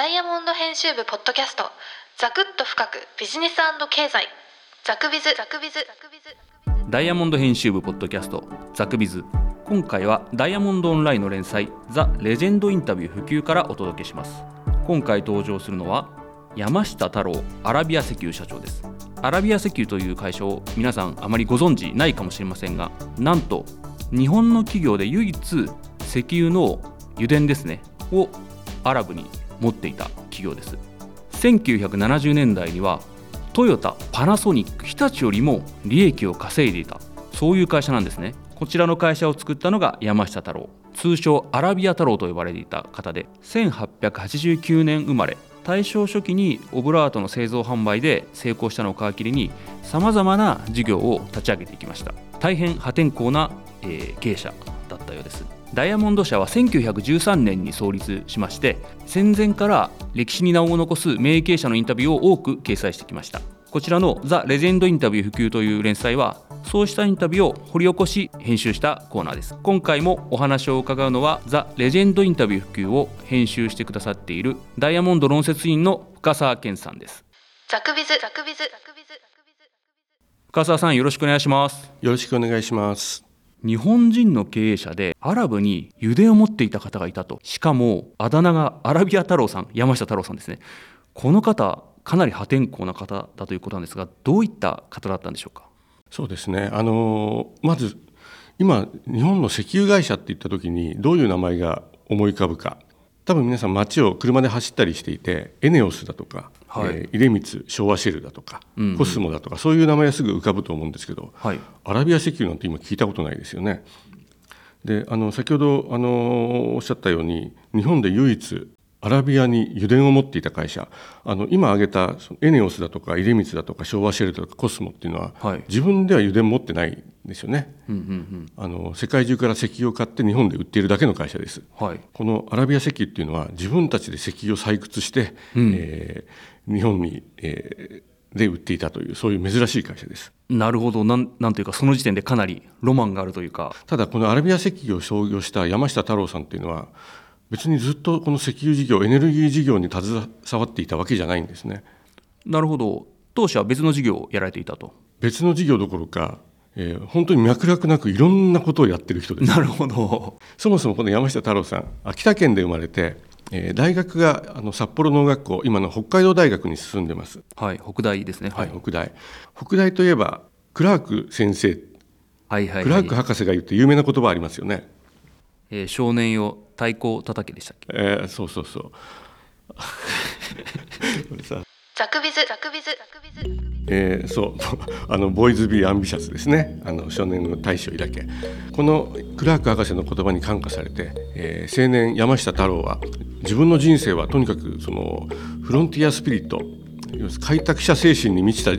ダイヤモンド編集部ポッドキャストザクッと深くビジネス経済。ザクビズ。ザクビズ。ザクビズ。ダイヤモンド編集部ポッドキャストザクビズ。今回はダイヤモンドオンラインの連載ザ・レジェンドインタビュー普及からお届けします。今回登場するのは山下太郎アラビア石油社長です。アラビア石油という会社を皆さんあまりご存知ないかもしれませんがなんと日本の企業で唯一石油の油田ですねをアラブに持っていた企業です。1970年代にはトヨタパナソニック日立よりも利益を稼いでいた。そういう会社なんですね。こちらの会社を作ったのが山下太郎。通称アラビア太郎と呼ばれていた方で1889年生まれ。大正初期にオブラートの製造販売で成功したのを皮切りにさまざまな事業を立ち上げていきました。大変破天荒な、えー、経営者だったようです。ダイヤモンド社は1913年に創立しまして戦前から歴史に名を残す名経営者のインタビューを多く掲載してきました。こちらの「ザ・レジェンド・インタビュー普及」という連載はそうしたインタビューを掘り起こし編集したコーナーです。今回もお話を伺うのはザ・レジェンド・インタビュー普及を編集してくださっているダイヤモンド論説員の深澤健さんです。ザクビズ。ザクビズ。深澤さんよろしくお願いします。よろしくお願いします日本人の経営者でアラブに油田を持っていた方がいたと。しかもあだ名がアラビア太郎さん山下太郎さんですね。この方かなり破天荒な方だということなんですがどういった方だったんでしょうか？そうですね。あのまず今日本の石油会社って言った時にどういう名前が思い浮かぶか。多分皆さん街を車で走ったりしていてエネオスだとか、はい。えー、出光昭和シェルだとか、うんうん、コスモだとかそういう名前がすぐ浮かぶと思うんですけど、はい、アラビア石油なんて今聞いたことないですよね。であの先ほどあのおっしゃったように日本で唯一アラビアに油田を持っていた会社あの今挙げたエネオスだとか出光だとか昭和シェルだとかコスモっていうのは、はい、自分では油田持ってないんですよね、うんうんうん、あの世界中から石油を買って日本で売っているだけの会社です、はい、このアラビア石油っていうのは自分たちで石油を採掘して、うん、えー、日本に、えー、で売っていたというそういう珍しい会社です。なるほど。なんなんというかその時点でかなりロマンがあるというか。ただこのアラビア石油を創業した山下太郎さんっていうのは別にずっとこの石油事業エネルギー事業に携わっていたわけじゃないんですね。なるほど。当初は別の事業をやられていたと。別の事業どころか、えー、本当に脈絡なくいろんなことをやってる人です。なるほど。そもそもこの山下太郎さん秋田県で生まれて、えー、大学があの札幌農学校今の北海道大学に進んでます。はい北大ですね。はい、はい、北大。北大といえばクラーク先生、はいはい、はい、クラーク博士が言って有名な言葉ありますよね。えー、少年よ太鼓叩けでしたっけ？えー、そうそうそう。これさザクビズ。ザクビズ。ザクビズえー、そう。あのボーイズ・ビー・アンビシャスですね。あの少年の大将だけこのクラーク博士の言葉に感化されて、えー、青年山下太郎は自分の人生はとにかくそのフロンティアスピリット。開拓者精神に満ちた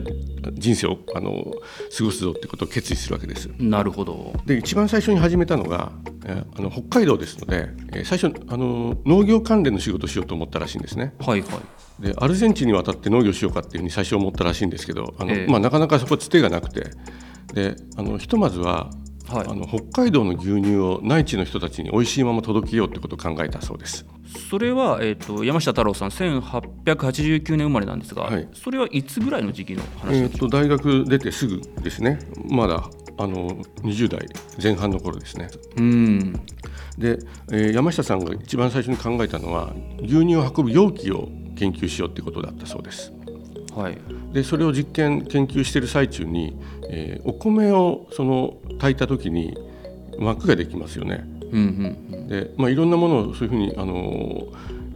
人生をあの過ごすぞってことを決意するわけです。なるほど。で一番最初に始めたのがえあの北海道ですので、え最初あの農業関連の仕事をしようと思ったらしいんですね。はいはい、でアルゼンチンに渡って農業しようかっていうふうに最初思ったらしいんですけどあの、えー、まあ、なかなかそこつてがなくて。であのひとまずははい、あの北海道の牛乳を内地の人たちに美味しいまま届けようってことを考えたそうです。それは、えーと、山下太郎さん1889年生まれなんですが、はい、それはいつぐらいの時期の話えーと、大学出てすぐですね。まだあの20代前半の頃ですね。うん。で、えー、山下さんが一番最初に考えたのは牛乳を運ぶ容器を研究しようってことだったそうです。はい、でそれを実験研究している最中に、えー、お米をその炊いた時に膜ができますよね。うんうん、で、まあ、いろんなものをそういうふうにあの、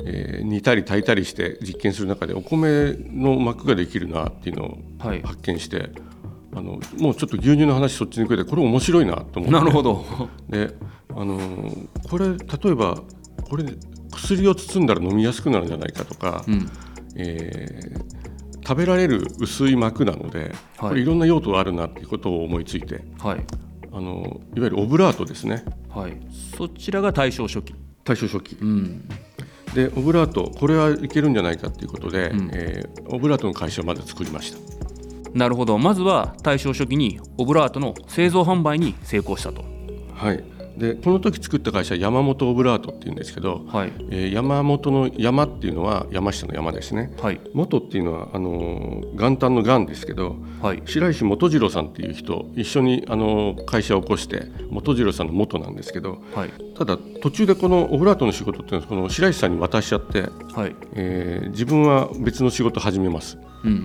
えー、煮たり炊いたりして実験する中でお米の膜ができるなっていうのを発見して、はい、あのもうちょっと牛乳の話そっちにくれてこれ面白いなと思って。なるほど。であのこれ例えばこれ薬を包んだら飲みやすくなるんじゃないかとか、うん、えー食べられる薄い膜なので、はい、これいろんな用途があるなっていうことを思いついて、はい、あのいわゆるオブラートですね、はい、そちらが大正初期。大正初期、うん、でオブラートこれはいけるんじゃないかということで、うん、えー、オブラートの会社をまず作りました。なるほど。まずは大正初期にオブラートの製造販売に成功したと。はいでこの時作った会社山本オブラートっていうんですけど、はい。えー山本の山っていうのは山下の山ですね。はい。元っていうのはあのー元旦の元ですけどはい。白石元次郎さんっていう人一緒にあのー会社を起こして元次郎さんの元なんですけどはい。ただ途中でこのオブラートの仕事っていうのはこの白石さんに渡しちゃって、はい。えー自分は別の仕事を始めます。うんうん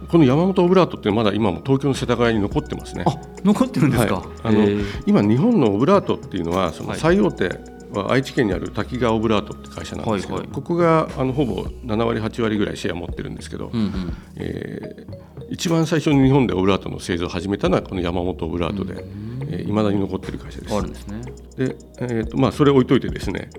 うん。この山本オブラートってまだ今も東京の世田谷に残ってますね。あ残ってるんですか、はい。あの今日本のオブラートっていうのはそのはい最大手は愛知県にある滝川オブラートって会社なんですけど、はいはい。ここがあのほぼ7割8割ぐらいシェア持ってるんですけど、うんうんえー一番最初に日本でオブラートの製造を始めたのはこの山本オブラートでいま、えー未だに残ってる会社です。あるんですねで、えーとまあ、それ置いといてですね、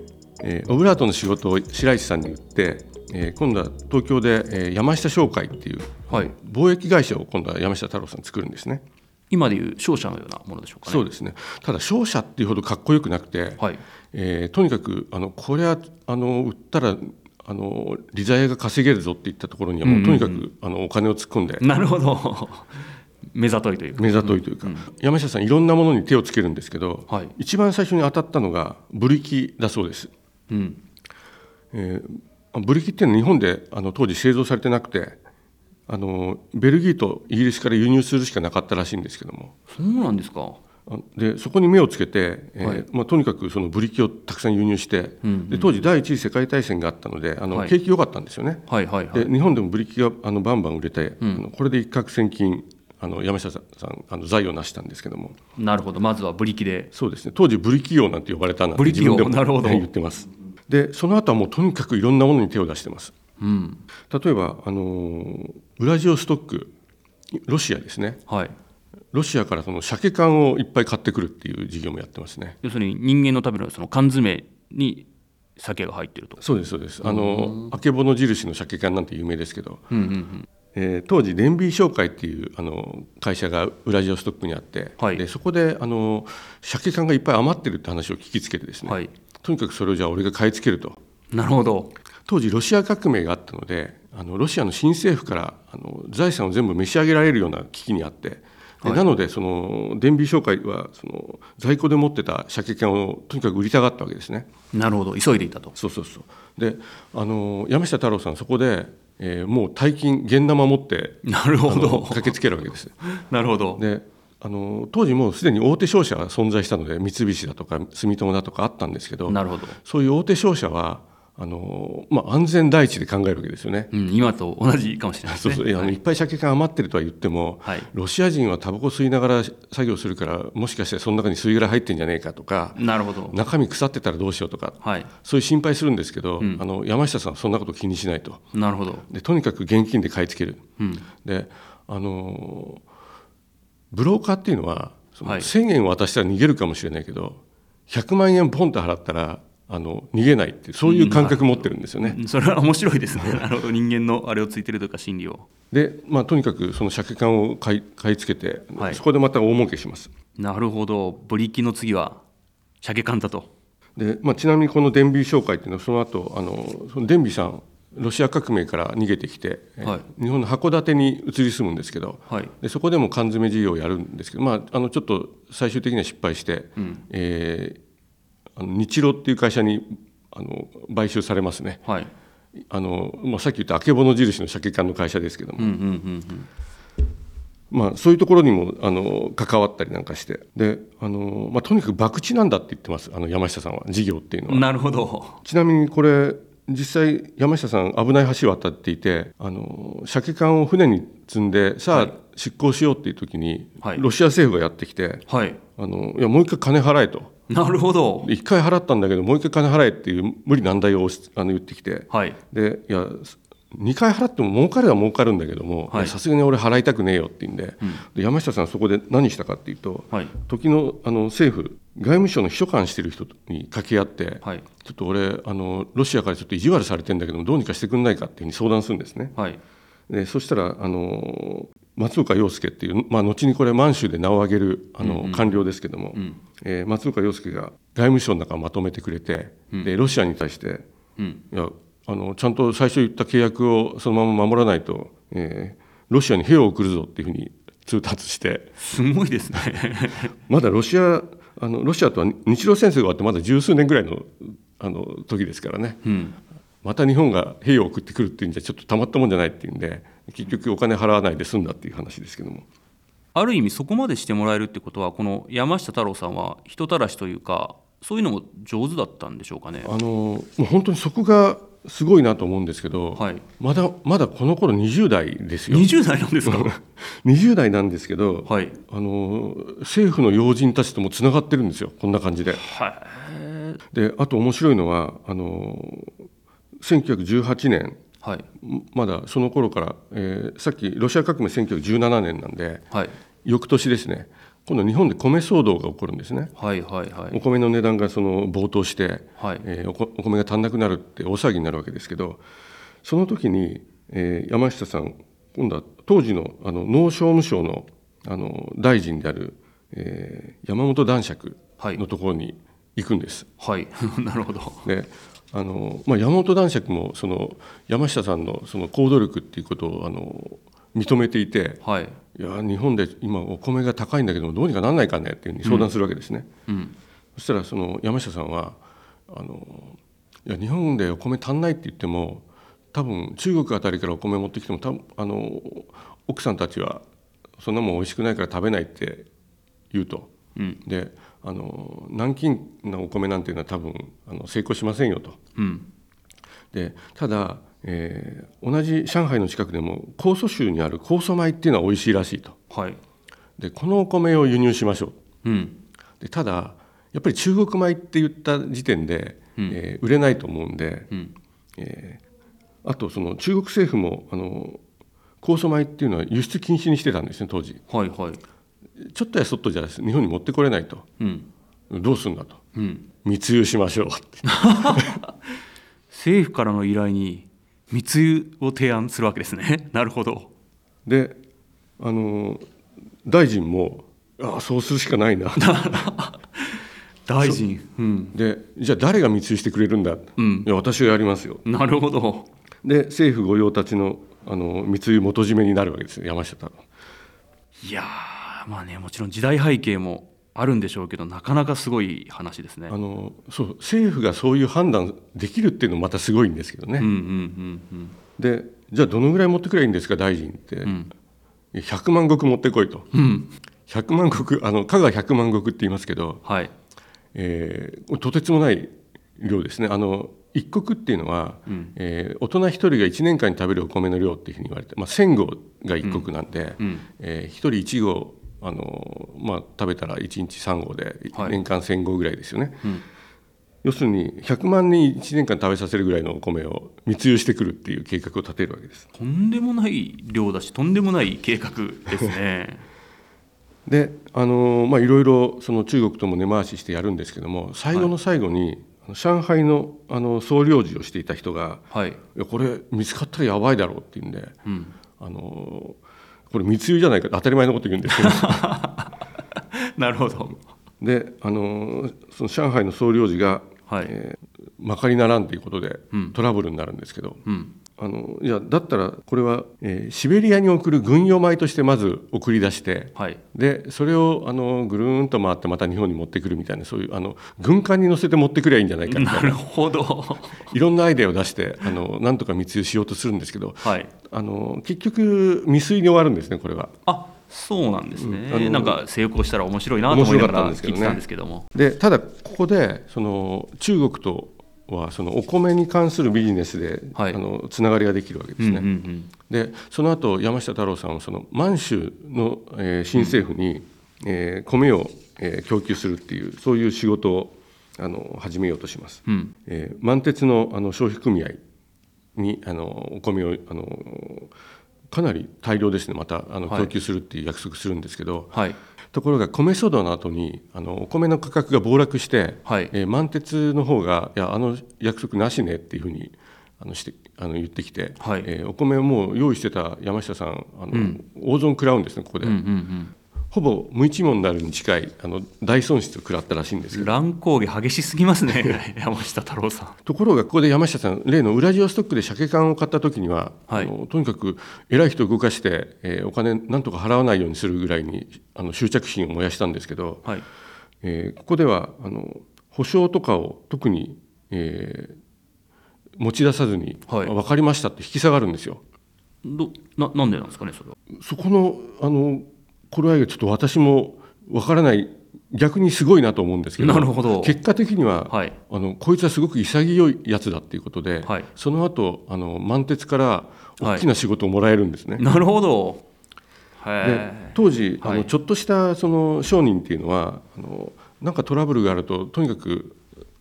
えーオブラートの仕事を白石さんに言って、えー今度は東京で、えー山下商会っていうはい。貿易会社を今度は山下太郎さん作るんですね。今でいう商社のようなものでしょうかね。そうですね。ただ商社っていうほどかっこよくなくて、はい。えーとにかくあのこれはあの売ったらあの利ザヤが稼げるぞっていったところにはもうとにかく、あのお金を突っ込んで。なるほど目ざといというか。目ざといというか、山下さんいろんなものに手をつけるんですけど、はい。一番最初に当たったのがブリキだそうです。うん。えーブリキっていうのは日本であの当時製造されてなくてあのベルギーとイギリスから輸入するしかなかったらしいんですけども。そうなんですか。あでそこに目をつけて、えーはい。まあ、とにかくそのブリキをたくさん輸入して、うんうん。で当時第一次世界大戦があったのであの、はい。景気良かったんですよね。はいはいはい。で日本でもブリキがあのバンバン売れて、うん。あのこれで一攫千金あの山下さんあの財を成したんですけども。なるほど。まずはブリキで。そうですね。当時ブリキ王なんて呼ばれたなんてブリキ王。自分でもなるほど。言ってます。でその後はもうとにかくいろんなものに手を出してます。うん。例えばあのーウラジオストックロシアですね。はい。ロシアからその鮭缶をいっぱい買ってくるっていう事業もやってますね。要するに人間の食べるその缶詰に酒が入ってると。そうですそうです。あのあけぼの印の鮭缶なんて有名ですけど、うんうんうんえー当時レンビー商会っていうあの会社がウラジオストックにあって、はい。でそこであの鮭缶がいっぱい余ってるって話を聞きつけてですね、はい。とにかくそれをじゃあ俺が買い付けると。なるほど。当時ロシア革命があったのであのロシアの新政府からあの財産を全部召し上げられるような危機にあってではい。なのでその電美商会はその在庫で持ってた鮭缶をとにかく売りたがったわけですね。なるほど。急いでいたと。そうそうそう。であの山下太郎さんそこで、えーもう大金現玉持ってなるほど。駆けつけるわけです。なるほど。であの当時もうすでに大手商社が存在したので三菱だとか住友だとかあったんですけどなるほど、そういう大手商社はあの、まあ、安全第一で考えるわけですよね。うん、今と同じかもしれないですね。そうそう。いやはい。いっぱい鮭缶余ってるとは言っても、はい。ロシア人はタバコ吸いながら作業するからもしかしてその中に吸い殻入ってんじゃねえかとかなるほど。中身腐ってたらどうしようとかはい。そういう心配するんですけど、うん。あの山下さんはそんなこと気にしないと。なるほど。でとにかく現金で買い付ける。うん。であのブローカーっていうのはそのはい。1,000円渡したら逃げるかもしれないけど100万円ポンと払ったらあの逃げないってそういう感覚持ってるんですよね。それは面白いですね。なるほど人間のあれをついてるとか心理を。で、まあ、とにかくその鮭缶を買い買い付けて、はい。そこでまた大儲けします。なるほど。ブリキの次は鮭缶だと。で、まあ、ちなみにこの電美商会っていうのはその後あのその電美さんロシア革命から逃げてきて、えはい。日本の函館に移り住むんですけどはい。でそこでも缶詰事業をやるんですけど、まあ、あのちょっと最終的には失敗して、うん。えーあの日露っていう会社にあの買収されますね。はい。あの、まあ、さっき言ったあけぼの印の鮭缶の会社ですけども、うんうんうんまあ、そういうところにもあの関わったりなんかして。であの、まあ、とにかく博打なんだって言ってます。あの山下さんは。事業っていうのは。うん。なるほど。ちなみにこれ実際山下さん危ない橋を渡っていてあの鮭缶を船に積んでさあ、はい。出港しようっていう時に、はい。ロシア政府がやってきてはい。あのいやもう一回金払えとなるほど。で一回払ったんだけどもう一回金払えっていう無理難題をあの言ってきて。はい。でいや2回払っても儲かるは儲かるんだけどもさすがに俺払いたくねえよって言うんで,、で山下さんそこで何したかっていうと、はい。時のあの政府外務省の秘書官してる人に掛け合って、はい。ちょっと俺あのロシアからちょっと意地悪されてんだけどどうにかしてくんないかっていうふうに相談するんですね。はい。でそしたらあの松岡洋介っていう、まあ、後にこれ満州で名を挙げるあの、官僚ですけども、ん。えー松岡洋介が外務省の中をまとめてくれて、でロシアに対してうん。いやあのちゃんと最初言った契約をそのまま守らないと、えーロシアに兵を送るぞっていうふうに通達して。すごいですね。まだロシアあのロシアとは日露戦争が終わってまだ十数年ぐらいのあの時ですからね、うん。また日本が兵を送ってくるっていうんじゃちょっとたまったもんじゃないっていうんで結局お金払わないで済んだっていう話ですけども。ある意味そこまでしてもらえるってことはこの山下太郎さんは人たらしというかそういうのも上手だったんでしょうかね。あのもう本当にそこがすごいなと思うんですけど、はい、まだまだこの頃20代ですよ。20代なんですか？20代なんですけど、はい。あの政府の要人たちともつながってるんですよこんな感じで。はであと面白いのはあの1918年いはい。まだその頃から、えーさっきロシア革命1917年なんではい。翌年ですね今度日本で米騒動が起こるんですね。はいはいはい。お米の値段がその暴騰して、はい。えーお米が足んなくなるって大騒ぎになるわけですけどその時に、えー山下さん今度は当時のあの農商務省のあの大臣である、えー山本男爵はい。のところに行くんです。はい。なるほど。であのまあ、山本男爵もその山下さんのその行動力っていうことをあの認めていてはいいや日本で今お米が高いんだけどどうにかなんないかねっていうふうに相談するわけですね。うんそしたらその山下さんはあのいや日本でお米足んないって言っても多分中国あたりからお米持ってきても多分あの奥さんたちはそんなもん美味しくないから食べないって言うと。うんであの南京のお米なんていうのは多分あの成功しませんよと。うん。でただ、えー同じ上海の近くでも江蘇州にある江蘇米っていうのは美味しいらしいと。はい。でこのお米を輸入しましょう。うん。でただやっぱり中国米って言った時点で、うん。えー売れないと思うんで、うん。えーあとその中国政府もあの酵素米っていうのは輸出禁止にしてたんですね当時。はいはいちょっとやそっとじゃ日本に持ってこれないと。うん。どうするんだと。うん。密輸しましょうって。政府からの依頼に密輸を提案するわけですね。なるほど。であの大臣もああそうするしかないな。大臣。うん。でじゃあ誰が密輸してくれるんだ、うん。いや私がやりますよ。なるほど。で政府御用達のあの密輸元締めになるわけですよ。山下太郎。いやーまあねもちろん時代背景もあるんでしょうけどなかなかすごい話ですね。あのそう政府がそういう判断できるっていうのもまたすごいんですけどね、うんうんうんうん。でじゃあどのぐらい持ってくればいいんですか大臣って、ん。100万石持ってこいと。うん。100万石あの加賀100万石って言いますけど、はい。えーとてつもない量ですね。あの一石っていうのは、うん。えー大人一人が1年間に食べるお米の量っていうふうに言われて、まあ、1,000合が一石なんで、うん。えー、1人1合あの、まあ、食べたら1日3合ではい。年間1,000合ぐらいですよね。うん。要するに100万人1年間食べさせるぐらいのお米を密輸してくるっていう計画を立てるわけです。とんでもない量だしとんでもない計画ですね。であのまあいろいろその中国とも根回ししてやるんですけども最後の最後に、あの上海のあの総領事をしていた人がはい「いやこれ見つかったらやばいだろう」って言うんでうん。あのこれ密輸じゃないか当たり前のこと言うんですけど。なるほど。であのその上海の総領事が、はい。えーまかりならんということでうん。トラブルになるんですけど、うんあのいやだったらこれは、えーシベリアに送る軍用米としてまず送り出してはい。でそれをあのぐるーんと回ってまた日本に持ってくるみたいなそういうあの軍艦に乗せて持ってくりゃいいんじゃないかみたな。いるほど。いろんなアイデアを出してあのなんとか密輸しようとするんですけどはい。あの結局未遂に終わるんですねこれは。あそうなんですね、うん。なんか成功したら面白いなと思いながら聞いてたんですけども。でただここでその中国とはそのお米に関するビジネスで、はいあのつながりができるわけですうんね。うんうんでその後山下太郎さんはその満州の、えー新政府に、えー米を、えー供給するっていうそういう仕事をあの始めようとします。うんえー満鉄のあの消費組合にあのお米をあのかなり大量ですね。またあのはい供給するっていう約束するんですけど、はい。ところが米騒動の後にあのお米の価格が暴落して、はい。えー満鉄の方がいやあの約束なしねっていうふうにあのしてあの言ってきて、はい。えーお米をもう用意してた山下さんあの、うん。大損食らうんですねここで、うんうんほぼ無一文になるに近いあの大損失を食らったらしいんです乱高下激しすぎますね。山下太郎さん。ところがここで山下さん例のウラジオストックで鮭缶を買った時には、はい。あのとにかく偉い人を動かして、えーお金なんとか払わないようにするぐらいにあの執着心を燃やしたんですけどはい。えーここではあの保証とかを特に、えー持ち出さずに、はい。分かりましたって引き下がるんですよ。どななんでなんですかねそれは。そこのあの頃合いがちょっと私も分からない逆にすごいなと思うんですけどなるほど。結果的には、はい。あのこいつはすごく潔いやつだっていうことで、はい。その後あの満鉄からはい。大きな仕事をもらえるんですね。なるほど。でへ当時、あはい。のちょっとしたその商人っていうのはあのなんかトラブルがあるととにかく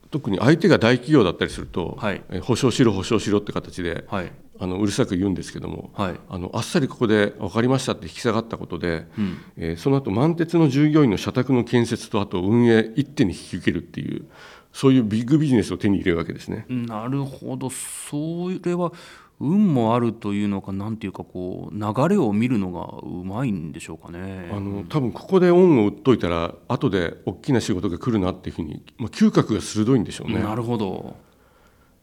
特に相手が大企業だったりすると、はい。え保証しろ保証しろって形で、えはい。あのうるさく言うんですけども、はい。あのあっさりここで分かりましたって引き下がったことで、うん。えーその後満鉄の従業員の社宅の建設とあと運営一手に引き受けるっていうそういうビッグビジネスを手に入れるわけですね。なるほど。それは運もあるというのかなんていうかこう流れを見るのがうまいんでしょうかねあの多分ここで恩を売っといたら後で大きな仕事が来るなっていうふうに、まあ、嗅覚が鋭いんでしょうね。なるほど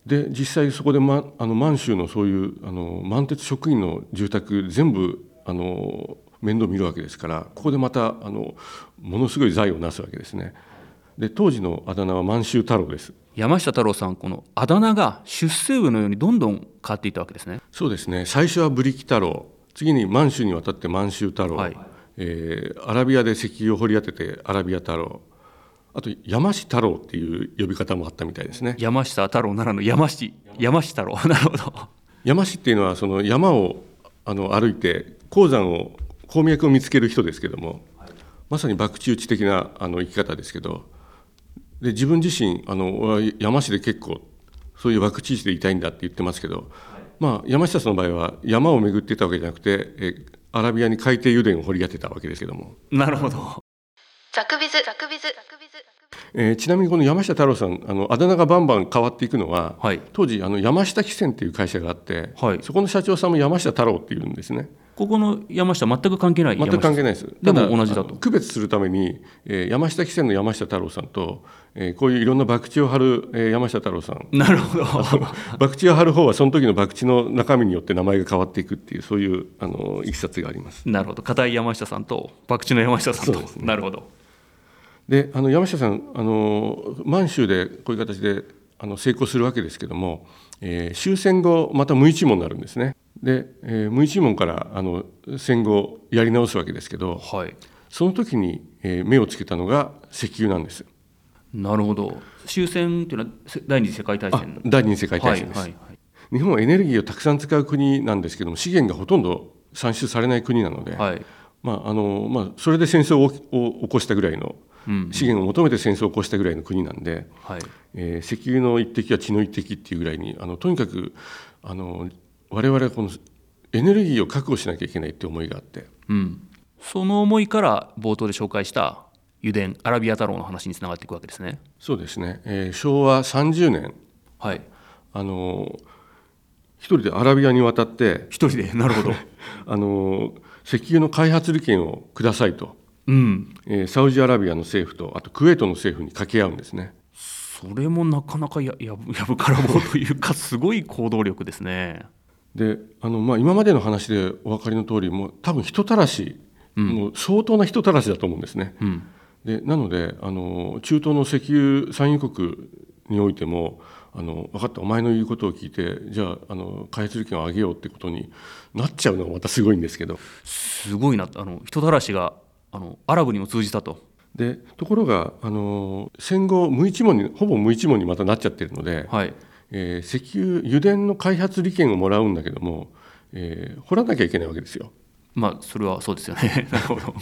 で実際そこで、ま、あの満州のそういうあの満鉄職員の住宅全部あの面倒見るわけですからここでまたあのものすごい財をなすわけですね。で当時のあだ名は満州太郎です。山下太郎さんこのあだ名が出世魚のようにどんどん変わっていったわけですね。そうですね。最初はブリキ太郎。次に満州に渡って満州太郎、はい。えーアラビアで石油を掘り当ててアラビア太郎。あと山師太郎っていう呼び方もあったみたいですね。山下太郎ならぬ山下山下太郎。なるほど。山師っていうのはその山をあの歩いて鉱山を鉱脈を見つける人ですけどもまさに博打打ち的なあの生き方ですけどで自分自身あの山師で結構そういう博打打ちでいたいんだって言ってますけど、まあ、山下さんの場合は山を巡ってたわけじゃなくてえアラビアに海底油田を掘り当てたわけですけども、なるほど。ザクビズザクビズザクビズえーちなみにこの山下太郎さんあのあだ名がバンバン変わっていくのは、はい。当時あの山下汽船っていう会社があって、はい。そこの社長さんも山下太郎っていうんですね。ここの山下全く関係ない全く関係ないです。でも同じだと。区別するために、えー山下汽船の山下太郎さんと、えーこういういろんな博打を張る、えー山下太郎さん。なるほど。博打を張る方はその時の博打の中身によって名前が変わっていくっていうそういうあのいきさつがあります。なるほど。片井山下さんと博打の山下さんと、ね。なるほど。であの山下さんあの満州でこういう形であの成功するわけですけども、えー終戦後また無一文になるんですね。で、えー無一文からあの戦後やり直すわけですけどはい。その時に、えー目をつけたのが石油なんです。なるほど。終戦というのはせ第二次世界大あ戦第二次世界大戦です、はいはいはい。日本はエネルギーをたくさん使う国なんですけども資源がほとんど産出されない国なので、はい。まああのまあ、それで戦争を起こしたぐらいのうん。資源を求めて戦争を起こしたぐらいの国なんで、はい。えー石油の一滴は血の一滴っていうぐらいにあのとにかくあの我々はこのエネルギーを確保しなきゃいけないって思いがあって。うん、その思いから冒頭で紹介した油田アラビア太郎の話につながっていくわけですね。そうですね、えー昭和30年。はい。あの一人でアラビアに渡って。一人で？なるほど。あの石油の開発利権をくださいと、うん。えーサウジアラビアの政府とあとクウェートの政府に掛け合うんですね。それもなかなかややぶやぶからぼうというかすごい行動力ですねであの、まあ、今までの話でお分かりの通りもう多分人たらし、もう相当な人たらしだと思うんですね。うん。でなのであの中東の石油産油国においてもあの分かったお前の言うことを聞いてじゃああの開発利権を上げようってことになっちゃうのがまたすごいんですけど。すごいなあの人たらしがあのアラブにも通じたと。でところがあの戦後無一文にほぼ無一文にまたなっちゃってるので、はいえー石油油田の開発利権をもらうんだけども、えー掘らなきゃいけないわけですよ。まあそれはそうですよね。なるほど。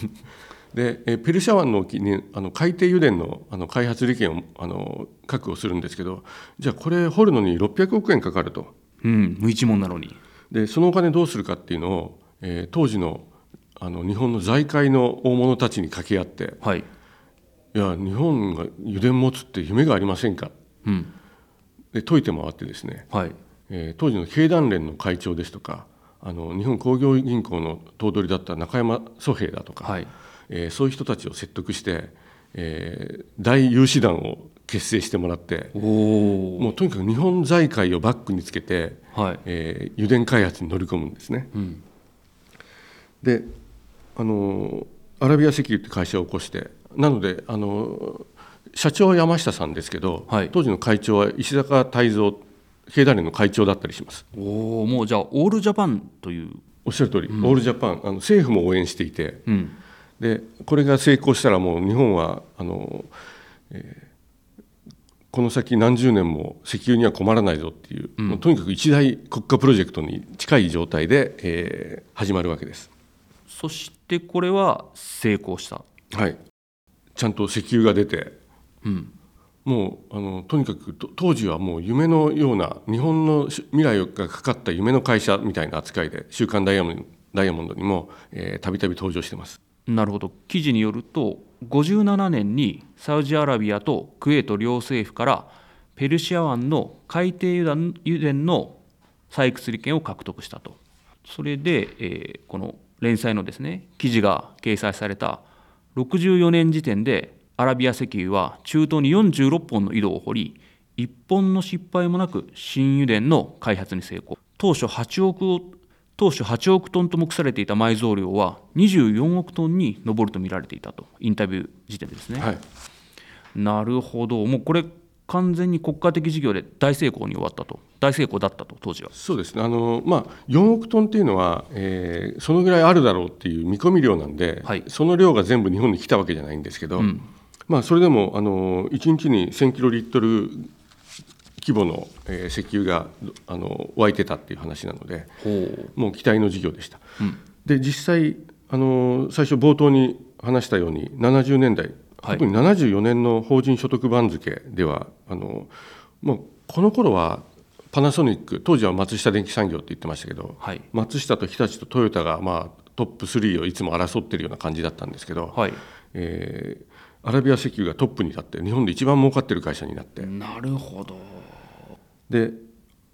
で、えーペルシャ湾の沖にあの海底油田のあの開発利権をあの確保するんですけどじゃあこれ掘るのに600億円かかると。うん無一文なのに。でそのお金どうするかっていうのを、えー当時のあの日本の財界の大物たちに掛け合ってはい。いや日本が油田持つって夢がありませんか？うんで解いて回ってですね、はい。えー当時の経団連の会長ですとかあの日本工業銀行の頭取だった中山祖平だとか、はい。えーそういう人たちを説得して、えー大有志団を結成してもらってもうとにかく日本財界をバックにつけて、はい。えー油田開発に乗り込むんですね。うん。であのアラビア石油って会社を起こしてなのであの社長は山下さんですけど、はい。当時の会長は石坂泰造経団連の会長だったりします。おおもうじゃあオールジャパンという、おっしゃる通り、オールジャパンあの政府も応援していてうん、でこれが成功したらもう日本はあの、えーこの先何十年も石油には困らないぞっていう、もうとにかく一大国家プロジェクトに近い状態で、えー始まるわけです。そしてこれは成功した、はい、ちゃんと石油が出てうん、もうあのとにかく当時はもう夢のような日本の未来がかかった夢の会社みたいな扱いで「週刊ダイヤモンド」ダイヤモンドにもたびたび登場してます。なるほど。記事によると57年にサウジアラビアとクウェート両政府からペルシア湾の海底油田油田の採掘利権を獲得したと。それで、えーこの連載のですね記事が掲載された64年時点でアラビア石油は中東に46本の井戸を掘り1本の失敗もなく新油田の開発に成功。当初8億を当初8億トンと目されていた埋蔵量は24億トンに上ると見られていたとインタビュー時点でですね、はい。なるほど。もうこれ完全に国家的事業で大成功に終わったと。大成功だったと当時は。そうですね。あの、まあ、4億トンっていうのは、えーそのぐらいあるだろうっていう見込み量なんで、はい。その量が全部日本に来たわけじゃないんですけど、んまあ、それでもあの1日に1000キロリットル規模の、えー石油があの湧いてたっていう話なのでもう期待の事業でした。うん。で実際あの最初冒頭に話したように70年代、はい。特に74年の法人所得番付ではあのもうこの頃はパナソニック当時は松下電器産業って言ってましたけど、はい。松下と日立とトヨタが、まあ、トップ3をいつも争ってるような感じだったんですけど、はい。えーアラビア石油がトップに立って日本で一番儲かってる会社になって。なるほど。で、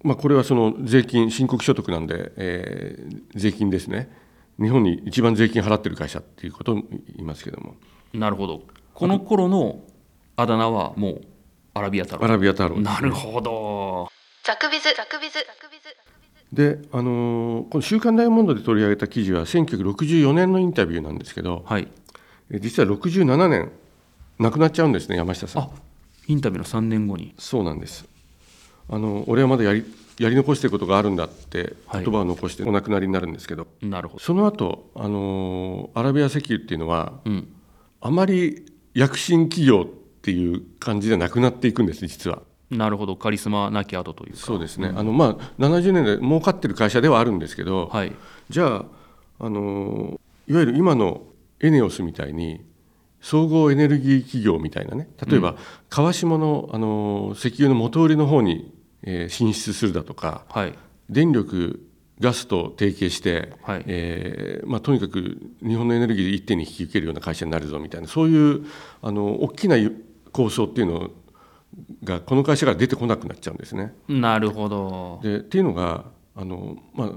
まあ、これはその税金申告所得なんで、えー税金ですね。日本に一番税金払ってる会社っていうことを言いますけども。なるほど。この頃のあだ名はもうアラビア太郎。アラビア太郎ね。なるほど。ザクビズ。ザクビズザクビズ。で、あのーこの「週刊ダイヤモンド」で取り上げた記事は1964年のインタビューなんですけどはい。え実は67年亡くなっちゃうんですね山下さん。あインタビューの3年後に。そうなんです。あの俺はまだやりやり残してることがあるんだってはい。言葉を残してお亡くなりになるんですけど、なるほど。その後、あのーアラビア石油っていうのはうん。あまり躍進企業っていう感じでなくなっていくんです実は。なるほど。カリスマなき後というか。そうですね、あのまあ、70年代儲かってる会社ではあるんですけど、はい。じゃあ、あのいわゆる今のエネオスみたいに総合エネルギー企業みたいなね。例えば、川下の、あの石油の元売りの方に、えー進出するだとかはい。電力ガスと提携して、はい。えーまあ、とにかく日本のエネルギーで一手に引き受けるような会社になるぞみたいなそういうあの大きな構想っていうのがこの会社から出てこなくなっちゃうんですね。なるほど。でっていうのがあの、まあ、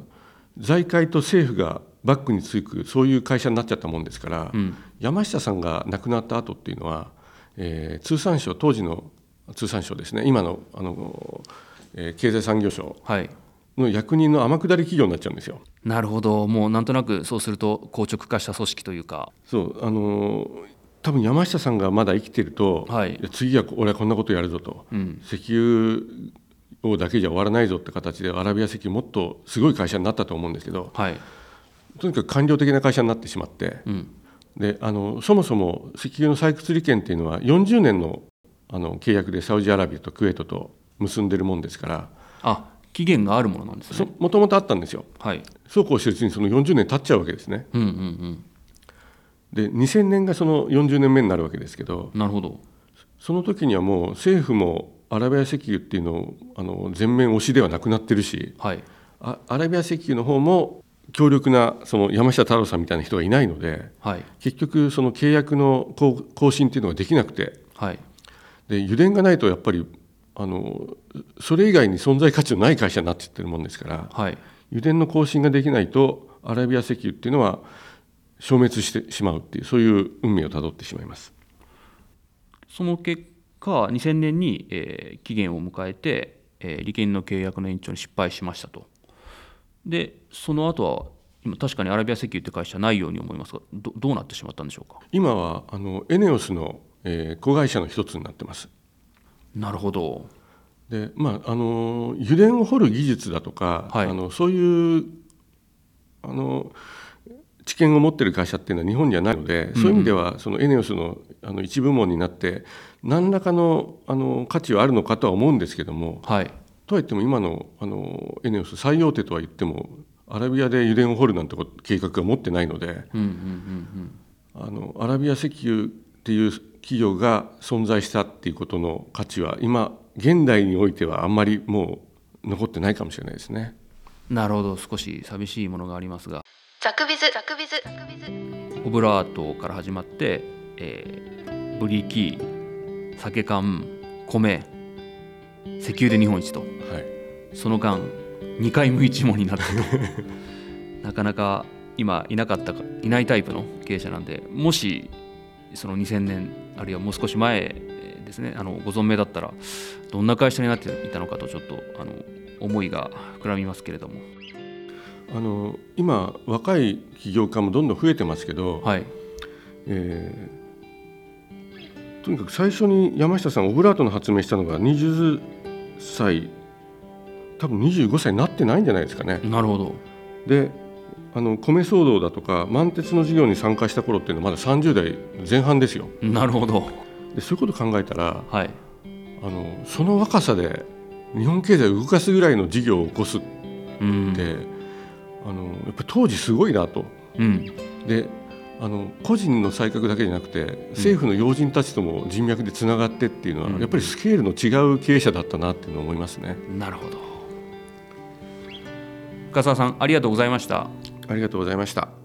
財界と政府がバックにつくそういう会社になっちゃったもんですから、うん。山下さんが亡くなった後っていうのは、えー通産省当時の通産省ですね今のあの、えー経済産業省はい。の役人の天下り企業になっちゃうんですよ。なるほど。もうなんとなくそうすると硬直化した組織というか。そうあの多分山下さんがまだ生きてると、はい。や次は俺はこんなことやるぞと、うん。石油をだけじゃ終わらないぞって形でアラビア石油もっとすごい会社になったと思うんですけどはいとにかく官僚的な会社になってしまって、うんであのそもそも石油の採掘利権っていうのは40年のあの契約でサウジアラビアとクウェートと結んでるもんですからあ期限があるものなんですね。もともとあったんですよ。はい。そうこうしてるうちにその40年経っちゃうわけですね。うんうんで2000年がその40年目になるわけですけどうんなるほど。その時にはもう政府もアラビア石油っていうのをあの全面押しではなくなってるしはい。あアラビア石油の方も強力なその山下太郎さんみたいな人がいないのではい。結局その契約の更更新っていうのができなくて。はい。で油田がないとやっぱりあのそれ以外に存在価値のない会社になっちゃってるもんですからはい。油田の更新ができないとアラビア石油っていうのは消滅してしまうっていうそういう運命をたどってしまいます。その結果2000年に、えー期限を迎えて、えー利権の契約の延長に失敗しましたとでその後は今確かにアラビア石油って会社ないように思いますがどどうなってしまったんでしょうか？今はあのエネオスのえー子会社の一つになってます。なるほど。でまああの油田を掘る技術だとか、はい。あのそういうあの知見を持ってる会社っていうのは日本にはないので、そういう意味ではそのエネオスのあの一部門になって何らかのあの価値はあるのかとは思うんですけどもはいとはいっても今のあのエネオス最大手とは言ってもアラビアで油田を掘るなんて計画は持ってないのでアラビア石油っていう企業が存在したっていうことの価値は今現代においてはあんまりもう残ってないかもしれないですね。うんなるほど。少し寂しいものがありますが。ザクビズ。ザクビズ。ザクビズオブラートから始まって、えーブリキ酒缶米石油で日本一と。はい、その間2回無一文になったと。なかなか今いなかったかいないタイプの経営者なんでもしその2000年あるいはもう少し前ですねあのご存命だったらどんな会社になっていたのかとちょっとあの思いが膨らみますけれども。あの今若い起業家もどんどん増えてますけど、はい。えーとにかく最初に山下さんオブラートの発明したのが20歳多分25歳になってないんじゃないですかね。なるほどであの米騒動だとか満鉄の事業に参加した頃っていうのはまだ30代前半ですよ。なるほどでそういうこと考えたらはいあのその若さで日本経済を動かすぐらいの事業を起こすって、うんあのやっぱり当時すごいなと。うんであの個人の才覚だけじゃなくて政府の要人たちとも人脈でつながってっていうのは、うんやっぱりスケールの違う経営者だったなっていうのを思いますね。なるほど深澤さんありがとうございましたありがとうございました。